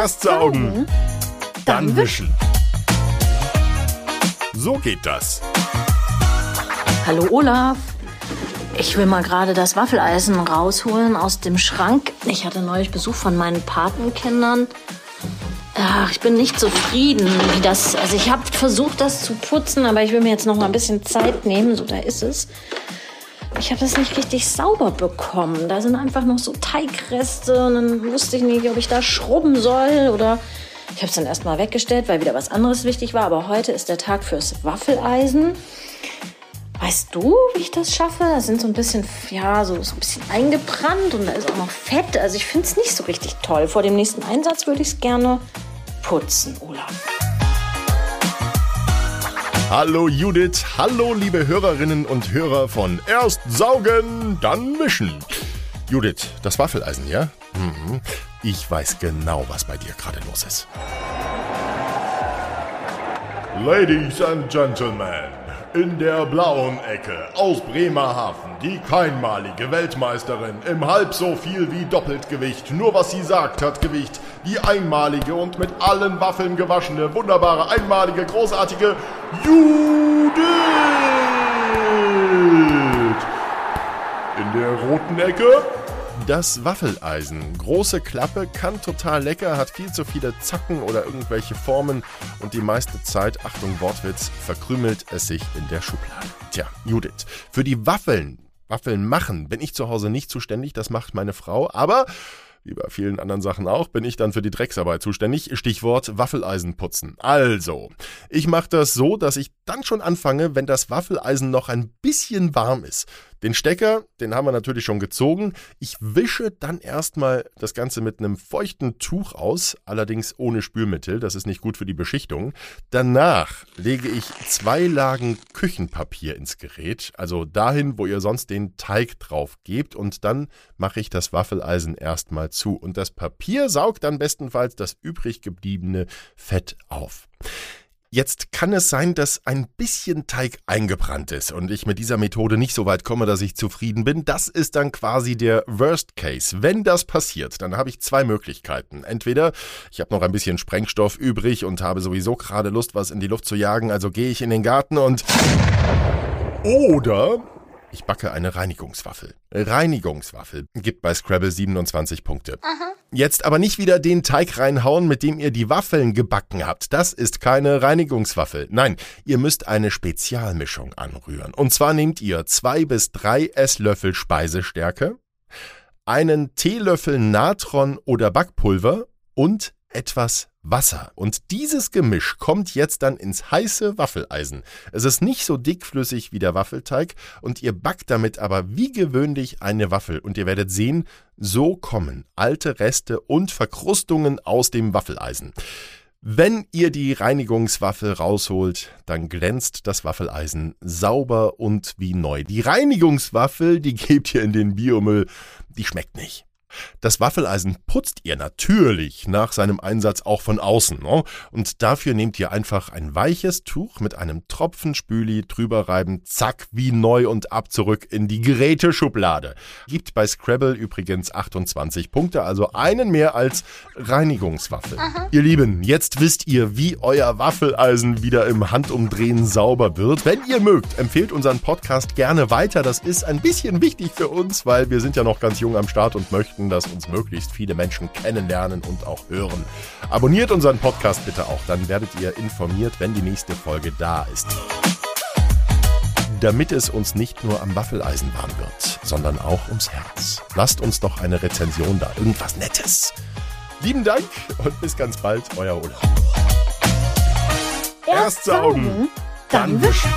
Erst saugen, dann wischen. So geht das. Hallo Olaf. Ich will mal gerade das Waffeleisen rausholen aus dem Schrank. Ich hatte neulich Besuch von meinen Patenkindern. Ach, ich bin nicht zufrieden, wie das. Also ich habe versucht, das zu putzen, aber ich will mir jetzt noch mal ein bisschen Zeit nehmen. So, da ist es. Ich habe das nicht richtig sauber bekommen. Da sind einfach noch so Teigreste und dann wusste ich nicht, ob ich da schrubben soll oder. Ich habe es dann erstmal weggestellt, weil wieder was anderes wichtig war. Aber heute ist der Tag fürs Waffeleisen. Weißt du, wie ich das schaffe? Da sind so ein bisschen, ja, so, so ein bisschen eingebrannt und da ist auch noch Fett. Also ich finde es nicht so richtig toll. Vor dem nächsten Einsatz würde ich es gerne putzen, Olaf. Hallo Judith, hallo liebe Hörerinnen und Hörer von Erst saugen, dann mischen. Judith, das Waffeleisen, ja? Mhm. Ich weiß genau, was bei dir gerade los ist. Ladies and Gentlemen, in der blauen Ecke aus Bremerhaven die keinmalige Weltmeisterin im halb so viel wie Doppeltgewicht. Nur was sie sagt hat Gewicht. Die einmalige und mit allen Waffeln gewaschene, wunderbare, einmalige, großartige Judith. In der roten Ecke das Waffeleisen. Große Klappe, kann total lecker, hat viel zu viele Zacken oder irgendwelche Formen und die meiste Zeit, Achtung Wortwitz, verkrümelt es sich in der Schublade. Tja, Judith, für die Waffeln, Waffeln machen, bin ich zu Hause nicht zuständig, das macht meine Frau, aber wie bei vielen anderen Sachen auch, bin ich dann für die Drecksarbeit zuständig. Stichwort Waffeleisen putzen. Also, ich mache das so, dass ich dann schon anfange, wenn das Waffeleisen noch ein bisschen warm ist. Den Stecker, den haben wir natürlich schon gezogen. Ich wische dann erstmal das Ganze mit einem feuchten Tuch aus, allerdings ohne Spülmittel, das ist nicht gut für die Beschichtung. Danach lege ich zwei Lagen Küchenpapier ins Gerät, also dahin, wo ihr sonst den Teig drauf gebt und dann mache ich das Waffeleisen erstmal zu und das Papier saugt dann bestenfalls das übrig gebliebene Fett auf. Jetzt kann es sein, dass ein bisschen Teig eingebrannt ist und ich mit dieser Methode nicht so weit komme, dass ich zufrieden bin. Das ist dann quasi der Worst Case. Wenn das passiert, dann habe ich zwei Möglichkeiten. Entweder ich habe noch ein bisschen Sprengstoff übrig und habe sowieso gerade Lust, was in die Luft zu jagen, also gehe ich in den Garten und... Oder ich backe eine Reinigungswaffel. Reinigungswaffel gibt bei Scrabble 27 Punkte. Aha. Jetzt aber nicht wieder den Teig reinhauen, mit dem ihr die Waffeln gebacken habt. Das ist keine Reinigungswaffel. Nein, ihr müsst eine Spezialmischung anrühren. Und zwar nehmt ihr zwei bis drei Esslöffel Speisestärke, einen Teelöffel Natron oder Backpulver und etwas Wasser. Und dieses Gemisch kommt jetzt dann ins heiße Waffeleisen. Es ist nicht so dickflüssig wie der Waffelteig und ihr backt damit aber wie gewöhnlich eine Waffel. Und ihr werdet sehen, so kommen alte Reste und Verkrustungen aus dem Waffeleisen. Wenn ihr die Reinigungswaffe rausholt, dann glänzt das Waffeleisen sauber und wie neu. Die Reinigungswaffel, die gebt ihr in den Biomüll, die schmeckt nicht. Das Waffeleisen putzt ihr natürlich nach seinem Einsatz auch von außen. Ne? Und dafür nehmt ihr einfach ein weiches Tuch mit einem Tropfen Spüli drüber reiben, zack, wie neu und ab zurück in die Geräteschublade. Gibt bei Scrabble übrigens 28 Punkte, also einen mehr als Reinigungswaffe. Aha. Ihr Lieben, jetzt wisst ihr, wie euer Waffeleisen wieder im Handumdrehen sauber wird. Wenn ihr mögt, empfehlt unseren Podcast gerne weiter. Das ist ein bisschen wichtig für uns, weil wir sind ja noch ganz jung am Start und möchten möchten, dass uns möglichst viele Menschen kennenlernen und auch hören. Abonniert unseren Podcast bitte auch, dann werdet ihr informiert, wenn die nächste Folge da ist. Damit es uns nicht nur am Waffeleisen warm wird, sondern auch ums Herz. Lasst uns doch eine Rezension da, irgendwas Nettes. Lieben Dank und bis ganz bald, euer Olaf. Erst saugen, dann wischen.